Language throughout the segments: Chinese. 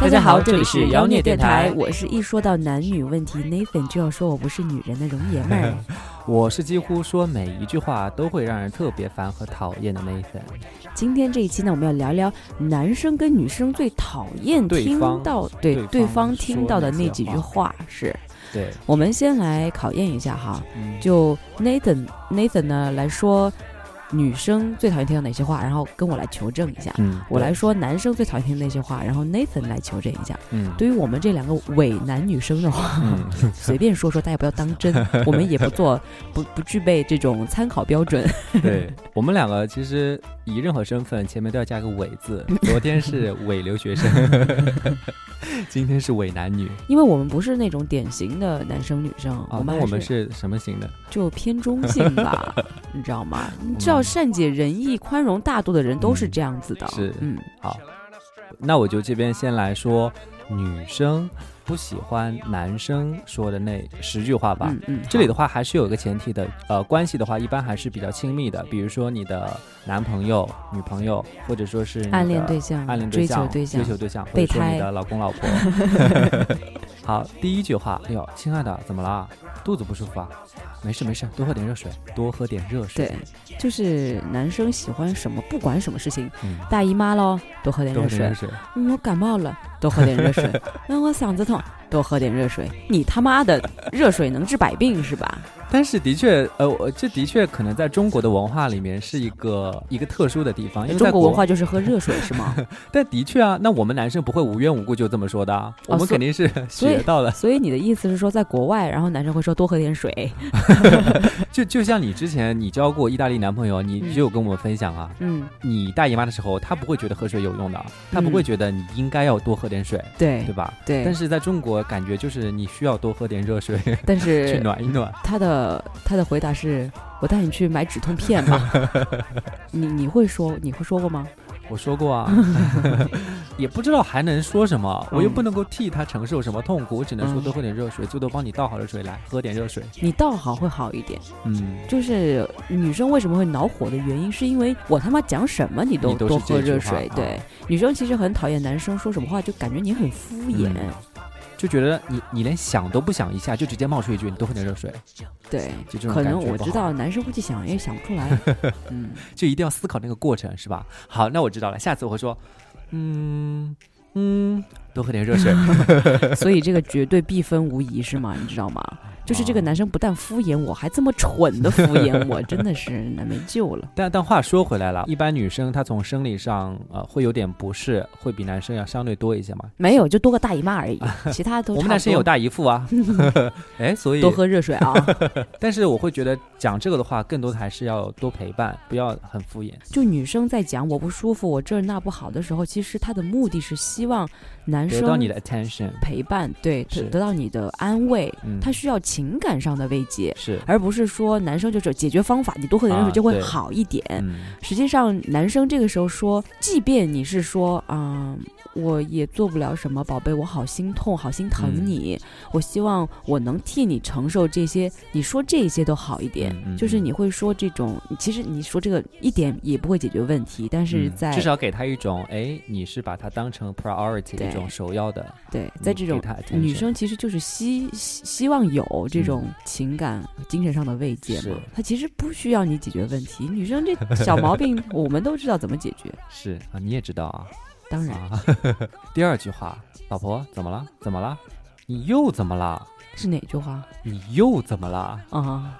大家好，这里是妖孽电台，我是一说到男女问题，Nathan 就要说我不是女人的容爷们儿。我是几乎说每一句话都会让人特别烦和讨厌的 Nathan。今天这一期呢，我们要聊聊男生跟女生最讨厌听到对对对方方听到的那几句话是。对，我们先来考验一下哈，嗯，就 Nathan Nathan 呢来说，女生最讨厌听到哪些话，然后跟我来求证一下。嗯，我来，说男生最讨厌听那些话，然后 Nathan 来求证一下。嗯，对于我们这两个伪男女生的话，嗯，随便说说，大家不要当真，我们也不做不不具备这种参考标准。对我们两个其实以任何身份前面都要加个伪字。昨天是伪留学生，今天是伪男女因为我们不是那种典型的男生女生，啊。我们我们是什么型的？就偏中性吧，你知道吗？你知道善解人意、宽容大度的人都是这样子的。是嗯，好，那我就这边先来说女生不喜欢男生说的那十句话吧。嗯嗯，这里的话还是有一个前提的，呃，关系的话一般还是比较亲密的，比如说你的男朋友、女朋友，或者说是暗恋对象、暗恋对象追求、对象追，求对象，或备胎者说你的老公老婆。好，第一句话，哎呦，亲爱的，怎么了？肚子不舒服啊？没事没事，多喝点热水，多喝点热水。对，就是男生喜欢什么，不管什么事情，嗯，大姨妈喽，多喝点热水。嗯，我感冒了，多喝点热水。嗯，我嗓子痛，多喝点热水。你他妈的，热水能治百病是吧？但是的确，呃，我这的确可能在中国的文化里面是一个一个特殊的地方，因为在中国文化就是喝热水是吗？但的确啊，那我们男生不会无缘无故就这么说的啊，我们肯定是学到了。所以你的意思是说，在国外，然后男生会说多喝点水。就就像你之前你交过意大利男朋友，你嗯就有跟我们分享啊，嗯，你大姨妈的时候，他不会觉得喝水有用的，他不会觉得你应该要多喝点水，对对吧？对。但是在中国，感觉就是你需要多喝点热水但是 去暖一暖。他的他的回答是：我带你去买止痛片吧。你你会说你会说过吗？我说过啊，也不知道还能说什么，我又不能够替他承受什么痛苦，我只能说嗯多喝点热水，最多帮你倒好热水来喝点热水。你倒好会好一点。嗯，就是女生为什么会恼火的原因，是因为我他妈讲什么你都多喝热水。啊对，女生其实很讨厌男生说什么话，就感觉你很敷衍。嗯就觉得你你连想都不想一下，就直接冒出一句你多喝点热水，对，就这种可能我知道男生估计想也想不出来。嗯，就一定要思考那个过程，是吧？好，那我知道了，下次我会说，嗯嗯，多喝点热水。所以这个绝对必分无疑是吗？你知道吗？就是这个哦男生不但敷衍我，还这么蠢的敷衍我，真的是那没救了。但但话说回来了，一般女生她从生理上呃会有点不适，会比男生要相对多一些嘛。没有，就多个大姨妈而已，其他都我们男生有大姨父啊，哎，所以多喝热水啊。但是我会觉得讲这个的话，更多的还是要多陪伴，不要很敷衍。就女生在讲我不舒服，我这儿那不好的时候，其实她的目的是希望男生得到你的 attention，陪伴，对，得得到你的安慰，他，需要情感上的慰藉，是，而不是说男生就是解决方法，你多喝点热水啊就会好一点。嗯，实际上，男生这个时候说，即便你是说，啊、我也做不了什么，宝贝，我好心痛，好心疼嗯。你，我希望我能替你承受这些，你说这些都好一点。就是嗯你会说这种，其实你说这个一点也不会解决问题，但是嗯在、至少给他一种，哎，你是把他当成 priority 的一种首要的，对，在这种女生其实就是希希希望有这种情感、精神上的慰藉嘛。她其实不需要你解决问题，女生这小毛病 我们都知道怎么解决。是啊，你也知道啊。当然啊，第二句话，老婆怎么了？怎么了？你又怎么了？是哪句话你又怎么了？啊？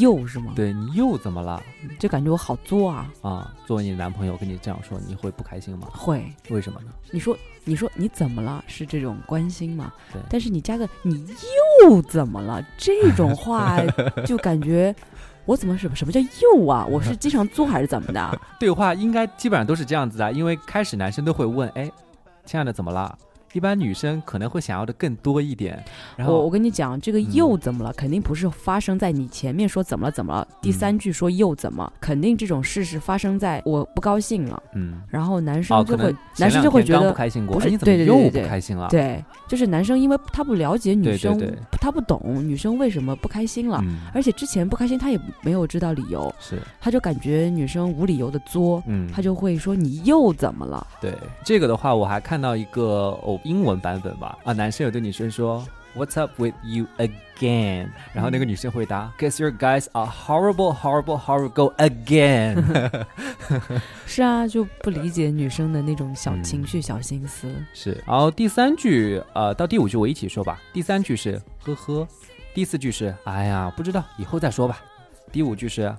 又是吗？对你又怎么了？就感觉我好作啊。啊，作为你男朋友跟你这样说，你会不开心吗？会，为什么呢？你说你说你怎么了？是这种关心嘛？对但是你加个你又怎么了？这种话 就感觉我怎么什么什么叫又啊？我是经常作还是怎么的？对话应该基本上都是这样子啊，因为开始男生都会问，哎，亲爱的怎么了？一般女生可能会想要的更多一点。然后我我跟你讲，这个嗯又怎么了？肯定不是发生在你前面说怎么了怎么了，第嗯三句说又怎么？肯定这种事是发生在我不高兴了，嗯，然后男哦，生就会、男生就会觉得不开心过，不是哎你怎么又不对对对对开心了？对，就是男生因为他不了解女生，对对对他不懂女生为什么不开心了。嗯，而且之前不开心，他也没有知道理由，是，他就感觉女生无理由的作，嗯，他就会说你又怎么了？对这个的话，我还看到一个哦英文版本吧，啊，男生有对女生说 What's up with you again？然后那个女生回答 Guess your guys are horrible, horrible, horrible again。是啊，就不理解女生的那种小嗯情绪、小心思。是，然后第三句，呃，到第五句我一起说吧。第三句是呵呵，第四句是哎呀不知道，以后再说吧。第五句是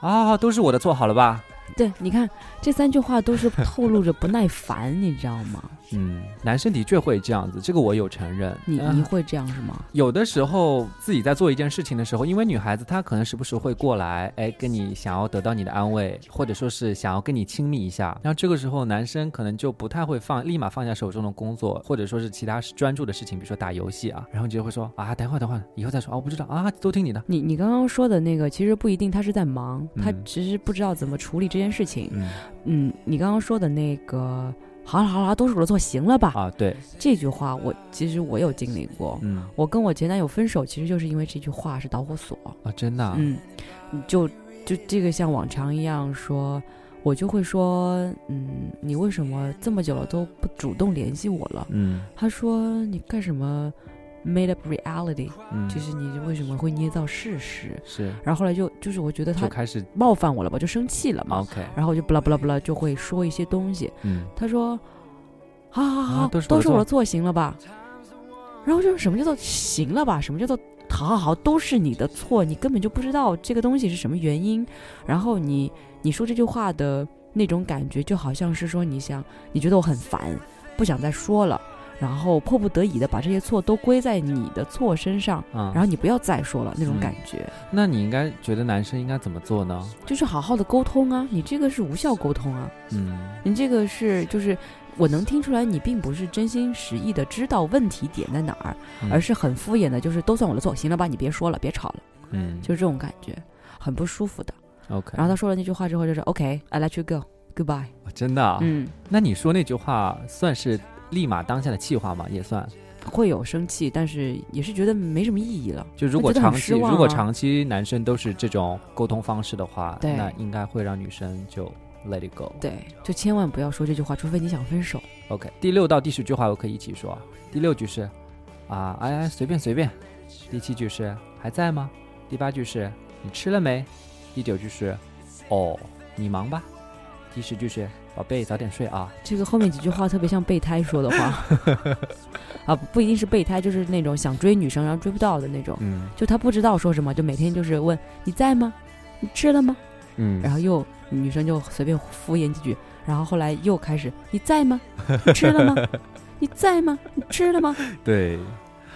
啊，都是我的错，好了吧？对，你看这三句话都是透露着不耐烦，你知道吗？嗯，男生的确会这样子，这个我有承认。你啊你会这样是吗？有的时候自己在做一件事情的时候，因为女孩子她可能时不时会过来，哎，跟你想要得到你的安慰，或者说是想要跟你亲密一下。然后这个时候，男生可能就不太会放，立马放下手中的工作，或者说是其他专注的事情，比如说打游戏啊，然后你就会说啊，等会儿等会儿，以后再说，哦，我不知道啊，都听你的。你你刚刚说的那个，其实不一定他是在忙，他嗯其实不知道怎么处理这件事情。嗯嗯，你刚刚说的那个，好了好了，都是我的错，行了吧？啊，对，这句话我其实我有经历过，嗯我跟我前男友分手，其实就是因为这句话是导火索。啊，真的啊，嗯，就就这个像往常一样说，我就会说，嗯，你为什么这么久了都不主动联系我了？嗯他说你干什么 made up reality，、嗯，就是你为什么会捏造事实？是然后后来就就是我觉得他就开始冒犯我了吧，就生气了嘛，OK，然后我就不啦不啦不啦就会说一些东西。嗯他说，好好好，都是我的错，行了吧？然后就是什么叫做行了吧？什么叫做好好好，都是你的错，你根本就不知道这个东西是什么原因。然后你你说这句话的那种感觉，就好像是说你想你觉得我很烦，不想再说了。然后迫不得已的把这些错都归在你的错身上，啊，然后你不要再说了那种嗯。感觉，那你应该觉得男生应该怎么做呢？就是好好的沟通啊，你这个是无效沟通啊，嗯。你这个是就是我能听出来，你并不是真心实意的知道问题点在哪儿，嗯。而是很敷衍的，就是都算我的错，行了吧，你别说了，别吵了，嗯，就是这种感觉，很不舒服的。OK，然后他说了那句话之后，就是 OK，I、let you go，goodbye。哦真的啊，嗯，那你说那句话算是立马当下的气话嘛？也算。会有生气，但是也是觉得没什么意义了。就如果长期、啊如果长期男生都是这种沟通方式的话，那应该会让女生就 let it go。对，就千万不要说这句话，除非你想分手。OK，第六到第十句话我可以一起说。第六句是啊，哎哎，随便随便。第七句是还在吗？第八句是你吃了没？第九句是哦，你忙吧。第十句是宝贝早点睡啊。这个后面几句话特别像备胎说的话，啊，不一定是备胎，就是那种想追女生然后追不到的那种。嗯就他不知道说什么，就每天就是问你在吗？你吃了吗？嗯然后又女生就随便敷衍几句，然后后来又开始你在吗？你吃了吗？你在吗？你吃了吗？对。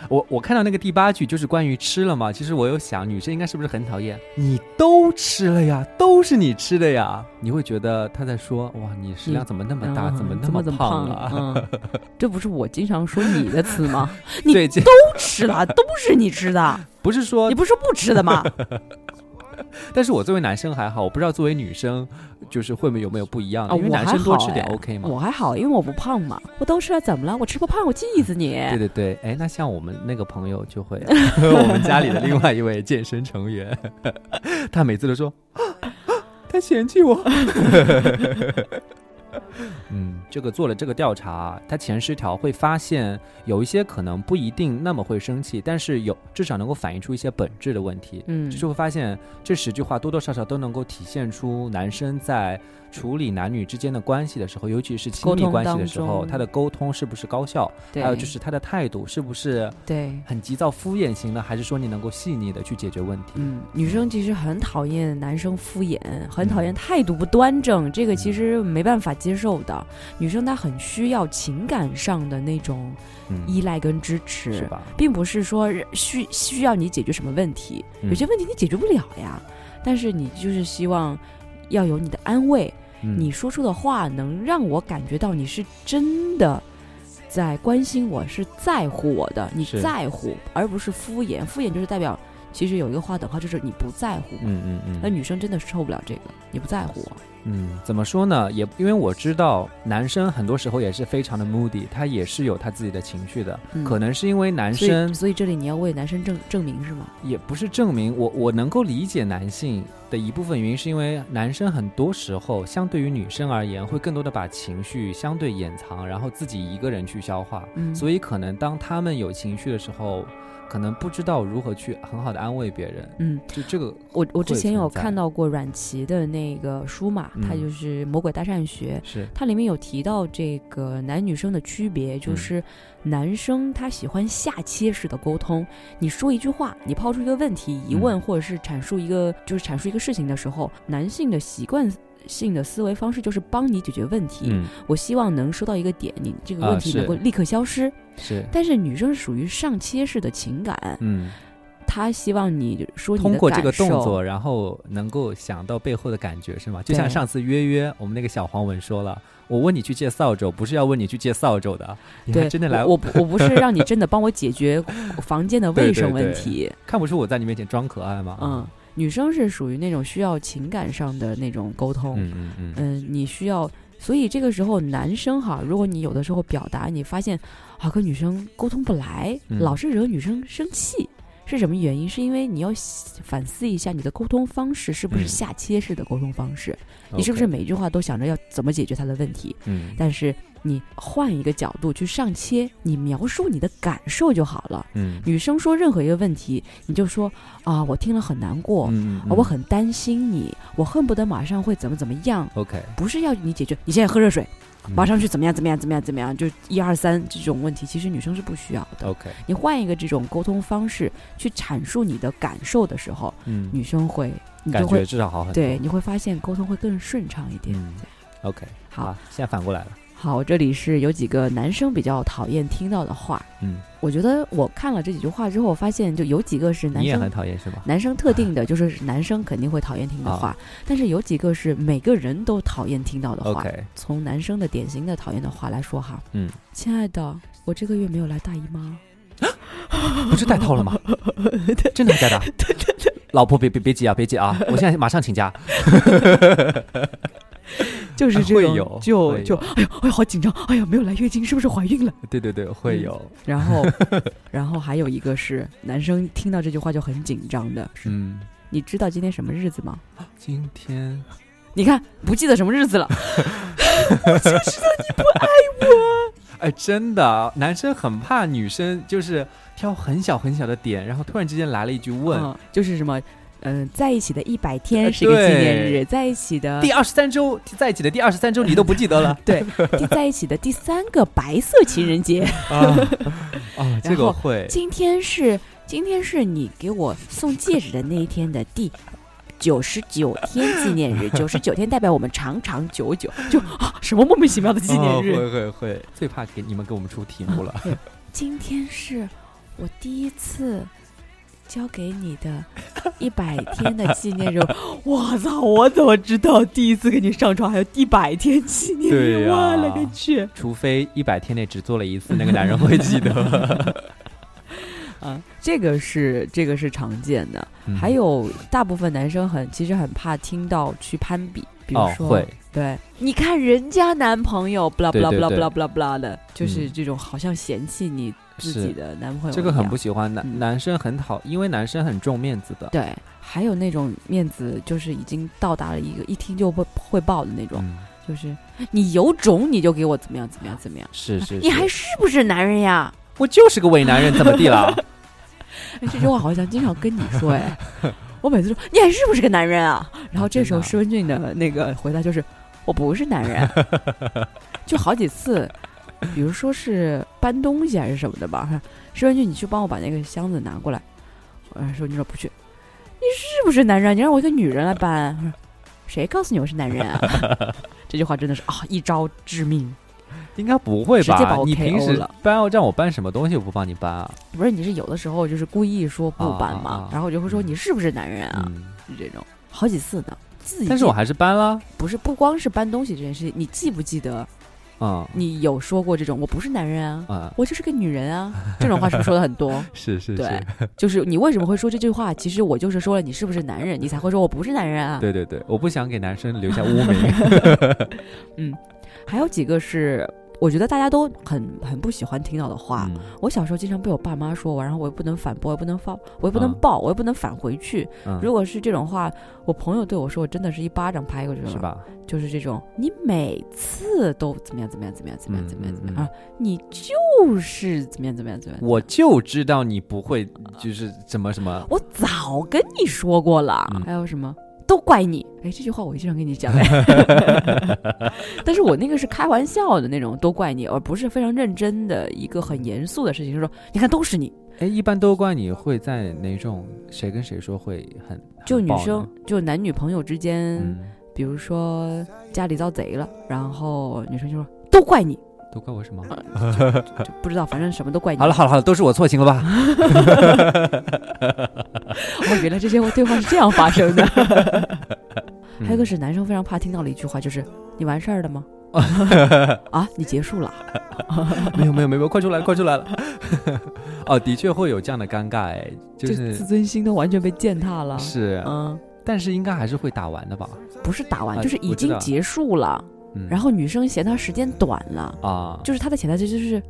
我我看到那个第八句就是关于吃了嘛，其实我有想，女生应该是不是很讨厌你都吃了呀，都是你吃的呀？你会觉得她在说哇，你食量怎么那么大，嗯怎么那怎么怎么胖了？啊？嗯，这不是我经常说你的词吗？你都吃了，都是你吃的，不是说你不是说不吃的吗？但是我作为男生还好，我不知道作为女生就是会不会有没有不一样的，啊，因为男生多吃点哎 OK 嘛。我还好，因为我不胖嘛，我都吃了，怎么了？我吃不胖，我气死你！对对对，哎，那像我们那个朋友就会，我们家里的另外一位健身成员，他每次都说，他嫌弃我。嗯，这个做了这个调查，他前十条会发现有一些可能不一定那么会生气，但是有至少能够反映出一些本质的问题。嗯，就是会发现这十句话多多少少都能够体现出男生在处理男女之间的关系的时候，尤其是亲密关系的时候，他的沟通是不是高效，对还有就是他的态度是不是对，很急躁敷衍型的，还是说你能够细腻的去解决问题？嗯，女生其实很讨厌男生敷衍，很讨厌态度不端正，这个其实没办法接受的。女生她很需要情感上的那种嗯，依赖跟支持，是吧？并不是说需需要你解决什么问题，嗯有些问题你解决不了呀，但是你就是希望要有你的安慰，嗯你说出的话能让我感觉到你是真的在关心我，是在乎我的，你在乎，而不是敷衍。敷衍就是代表，其实有一个话等号，就是你不在乎。嗯嗯嗯。那女生真的是受不了这个，你不在乎我。嗯，怎么说呢？也因为我知道男生很多时候也是非常的 moody，他也是有他自己的情绪的。嗯可能是因为男生所以这里你要为男生证证明是吗？也不是证明我我能够理解男性的一部分原因，是因为男生很多时候相对于女生而言，会更多的把情绪相对掩藏，然后自己一个人去消化。嗯，所以可能当他们有情绪的时候，可能不知道如何去很好的安慰别人。嗯，就这个我我之前有看到过阮琦的那个书嘛，嗯它就是《魔鬼大善学》，是它里面有提到这个男女生的区别，就嗯是男生他喜欢下切式的沟通。你说一句话，你抛出一个问题、疑问，嗯或者是阐述一个就是阐述一个事情的时候，男性的习惯性的思维方式就是帮你解决问题。嗯我希望能说到一个点，你这个啊问题能够立刻消失。是但是女生是属于上切式的情感，嗯。他希望你说通过这个动作，然后能够想到背后的感觉，是吗？就像上次约约，我们那个小黄文说了，我问你去借扫帚，不是要问你去借扫帚的，你还对，真的来，我我不是让你真的帮我解决 房间的卫生问对题，看不出我在你面前装可爱吗？嗯，女生是属于那种需要情感上的那种沟通，嗯嗯嗯嗯，你需要，所以这个时候男生哈，如果你有的时候表达，你发现啊跟女生沟通不来，嗯老是惹女生生气。是什么原因？是因为你要反思一下你的沟通方式是不是嗯下切式的沟通方式？你是不是每一句话都想着要怎么解决他的问题？嗯但是你换一个角度去上切，你描述你的感受就好了。嗯。女生说任何一个问题，你就说啊，我听了很难过，嗯啊我很担心你，我恨不得马上会怎么怎么样，OK，不是要你解决，你现在喝热水，嗯。马上去怎么样怎么样怎么样怎么样，就一二三这种问题，其实女生是不需要的。OK，你换一个这种沟通方式去阐述你的感受的时候，嗯，女生会，你感就会觉至少好很多。对，你会发现沟通会更顺畅一点。嗯，OK，好。啊，现在反过来了，好，这里是有几个男生比较讨厌听到的话。嗯，我觉得我看了这几句话之后，我发现就有几个是男生很讨厌是吧？男生特定的，就是男生肯定会讨厌听的话，但是有几个是每个人都讨厌听到的话。从男生的典型的讨厌的话来说哈，嗯，亲爱的，我这个月没有来大姨妈。不是带套了吗？真的假的？老婆别别别急啊，别急啊！我现在马上请假。就是这种，就就哎呦哎呦好紧张，哎呦没有来月经是不是怀孕了？对对对，会有。然后，然后还有一个是男生听到这句话就很紧张的，是嗯，你知道今天什么日子吗？今天 你看不记得什么日子了就知道你不爱我，哎，真的，男生很怕女生就是挑很小很小的点，然后突然之间来了一句问。嗯，就是什么，嗯、在一起的一百天呃是一个纪念日，在一起的第二十三周在一起的第二十三周，你都不记得了 对，在一起的第三个白色情人节，啊？啊，这个会，今天是今天是你给我送戒指的那一天的第九十九天纪念日，九十九天代表我们长长久久，就啊什么莫名其妙的纪念日。哦会会会，最怕给你们给我们出题目了。今天是我第一次交给你的一百天的 纪念日。我操！我怎么知道第一次跟你上床还有一百天纪念日？我勒个去！除非一百天内只做了一次，那个男人会记得。啊，这个是这个是常见的。嗯还有大部分男生很其实很怕听到去攀比，比如说，对，你看人家男朋友，不啦不啦不啦不啦不啦不啦的，就是嗯这种好像嫌弃你自己的男朋友这个很不喜欢男嗯男生很讨，因为男生很重面子的。对，还有那种面子就是已经到达了一个一听就会会爆的那种，嗯，就是你有种你就给我怎么样怎么样怎么样，是是，你还是是不是男人呀？我就是个伪男人，怎么地了？哎这句话好像经常跟你说哎，我每次说你还是不是个男人啊？然后这时候施文俊的那个回答就是我不是男人，就好几次，比如说是搬东西还是什么的吧，石文俊你去帮我把那个箱子拿过来，我，说你说不去，你是不是男人？你让我一个女人来搬，我说谁告诉你我是男人啊？这句话真的是啊，一招致命。应该不会吧？你平时了搬让我搬什么东西，我不帮你搬啊？不是，你是有的时候就是故意说不搬嘛，然后我就会说你是不是男人啊？嗯，是这种好几次呢。自己但是我还是搬了。不是不光是搬东西这件事情，你记不记得嗯你有说过这种“我不是男人啊，嗯，我就是个女人啊”这种话是不是说的很多？是是对是，就是你为什么会说这句话？其实我就是说了你是不是男人，你才会说我不是男人啊。对对对，我不想给男生留下污名。嗯还有几个是我觉得大家都很很不喜欢听到的话。嗯我小时候经常被我爸妈说我，然后我又不能反驳，我又不能发，我又不能嗯，我又不能返回去。嗯如果是这种话，我朋友对我说，我真的是一巴掌拍过去了。是？吧？就是这种，你每次都怎么样怎么样怎么样怎么样怎么样怎么样啊？你就是怎么样怎么样怎么样？我就知道你不会，就是怎么什么。我早跟你说过了。嗯还有什么？都怪你！哎，这句话我经常跟你讲哎，但是我那个是开玩笑的那种，都怪你，而不是非常认真的一个很严肃的事情。就是说，你看都是你，哎，一般都怪你会在哪种谁跟谁说会很就女生，就男女朋友之间，嗯，比如说家里遭贼了，然后女生就说都怪你，都怪我什么？就不知道，反正什么都怪你。好了好了好了，都是我错，行了吧？哦，原来这些对话是这样发生的。还有一个嗯是男生非常怕听到的一句话，就是你完事儿了吗？啊，你结束了？没有没有没有，快出来了快出来了。哦，的确会有这样的尴尬，哎，就就是自尊心都完全被践踏了。是，嗯，但是应该还是会打完的吧？不是打完，啊就是已经结束了。嗯，然后女生嫌他时间短了，啊，就是他的潜台词就是，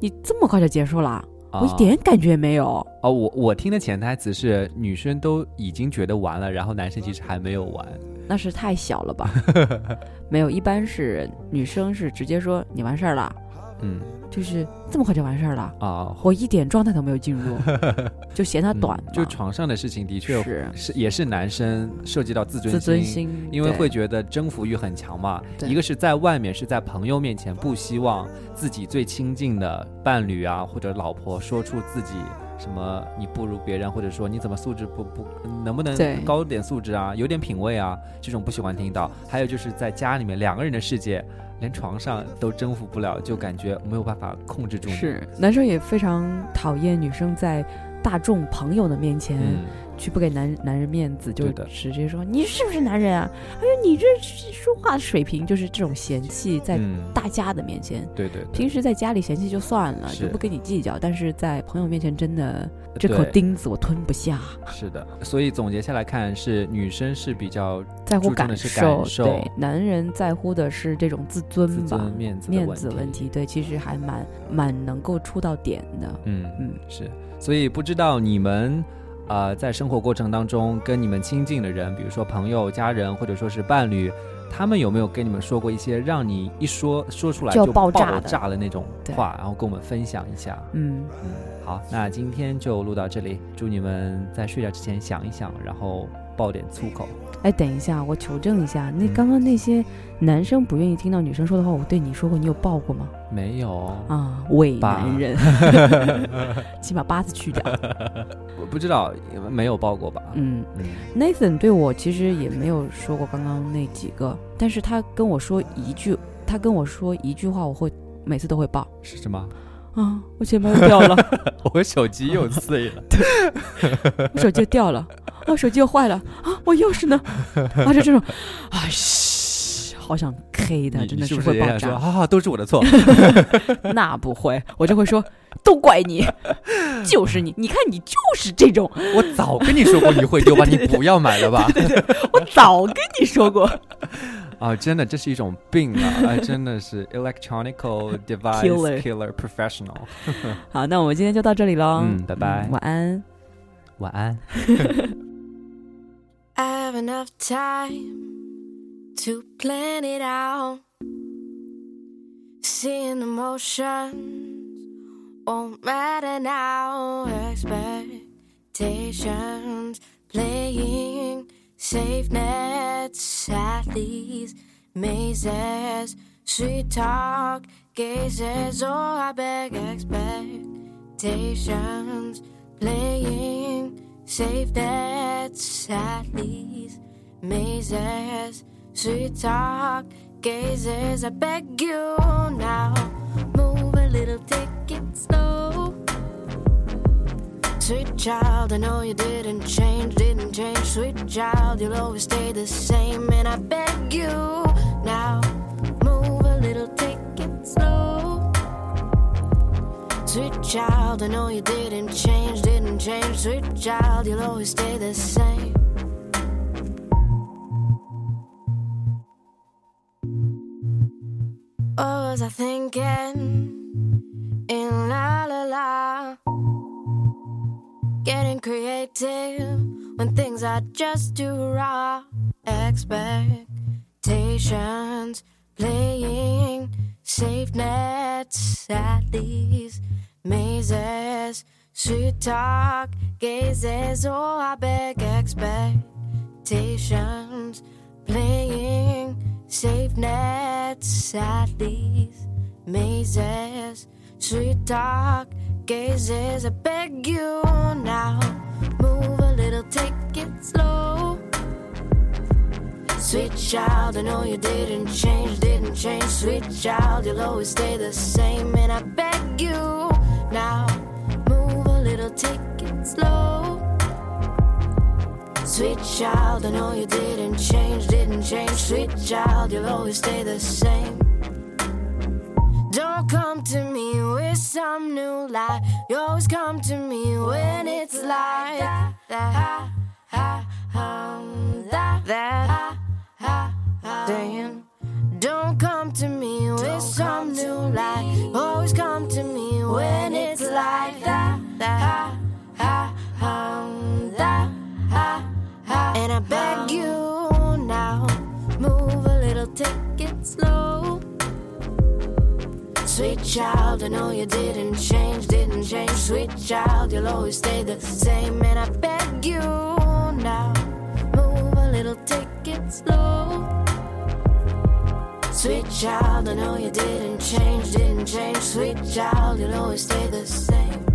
你这么快就结束了，我一啊点感觉也没有。哦，我我听的潜台词是女生都已经觉得完了，然后男生其实还没有完。那是太小了吧？没有，一般是女生是直接说你完事儿了，嗯。就是这么快就完事儿了，啊，我一点状态都没有进入，就嫌它嗯短嘛、就床上的事情的确是。是也是男生涉及到自尊自尊心，因为会觉得征服欲很强嘛。一个是在外面，是在朋友面前，不希望自己最亲近的伴侣啊或者老婆说出自己什么你不如别人，或者说你怎么素质不不能不能高点素质啊，有点品味啊，这种不喜欢听到。还有就是在家里面两个人的世界，连床上都征服不了，就感觉没有办法控制住你。是男生也非常讨厌女生在大众朋友的面前、嗯，去不给男男人面子，就直接说你是不是男人啊？哎呦，你这说话水平就是这种嫌弃，在嗯大家的面前。对对对，平时在家里嫌弃就算了，就不跟你计较，但是在朋友面前真的这口钉子我吞不下，是的，所以总结下来看，是女生是比较在乎感受对，男人在乎的是这种自尊吧，尊、面子面问题子问题，对，其实还蛮蛮能够触到点的，嗯嗯，是，所以不知道你们，呃，在生活过程当中跟你们亲近的人，比如说朋友、家人，或者说是伴侣，他们有没有跟你们说过一些让你一说说出来就爆炸的炸的那种话，然后跟我们分享一下？嗯，嗯，好，那今天就录到这里，祝你们在睡觉之前想一想，然后爆点粗口。哎，等一下，我求证一下，那嗯刚刚那些男生不愿意听到女生说的话，我对你说过，你有爆过吗？没有，啊，伪男人，请把八字去掉。我不知道，没有爆过吧？嗯嗯，Nathan 对我其实也没有说过刚刚那几个，但是他跟我说一句，他跟我说一句话，我会每次都会爆是什么？啊，我钱包又掉了，我手机又碎了。我手机又掉了，我，手机又坏了，啊，我钥匙呢？啊，就这种，啊，嘘，好想 K 的，真的是会爆炸。哈哈，都是我的错？那不会，我就会说，都怪你，就是你，你看你就是这种，我早跟你说过你会丢吧，你不要买了吧。我早跟你说过。啊，真的，这是一种病啊！哎，真的是 electronical device Killer killer professional。好，那我们今天就到这里喽。嗯拜拜晚安。晚安。 I have enough time to plan it out. Seeing emotions won't matter now. Expectations playing safe nets, alleys, mazes, sweet talk, gazes. Oh, I beg expectations playing safe nets, alleys, mazes, sweet talk, gazes. I beg you now, Sweet child, I know you didn't change, didn't change. Sweet child, you'll always stay the same. And I beg you now, move a little, take it slow. Sweet child, I know you didn't change, didn't change. Sweet child, you'll always stay the same. Oh, what was I thinking? Creative when things are just too raw. Expectations playing safe nets at these mazes. Sweet talk gazes, oh, I beg expectations playing safe nets at these mazes. Sweet talk gazes, I beg you now. Move a little, take it slow. Sweet child, I know you didn't change, didn't change. Sweet child, you'll always stay the same. And I beg you now, move a little, take it slow. Sweet child, I know you didn't change, didn't change. Sweet child, you'll always stay the same. Don't come to me with some new lie. You always come to me when it's like that, that, um, that, that, saying. Don't come to me with some new lie. Always come to me when it's like that, that, um, that, and I beg child, I know you didn't change, didn't change. Sweet child, you'll always stay the same. And I beg you now, move a little, take it slow. Sweet child, I know you didn't change, didn't change. Sweet child, you'll always stay the same.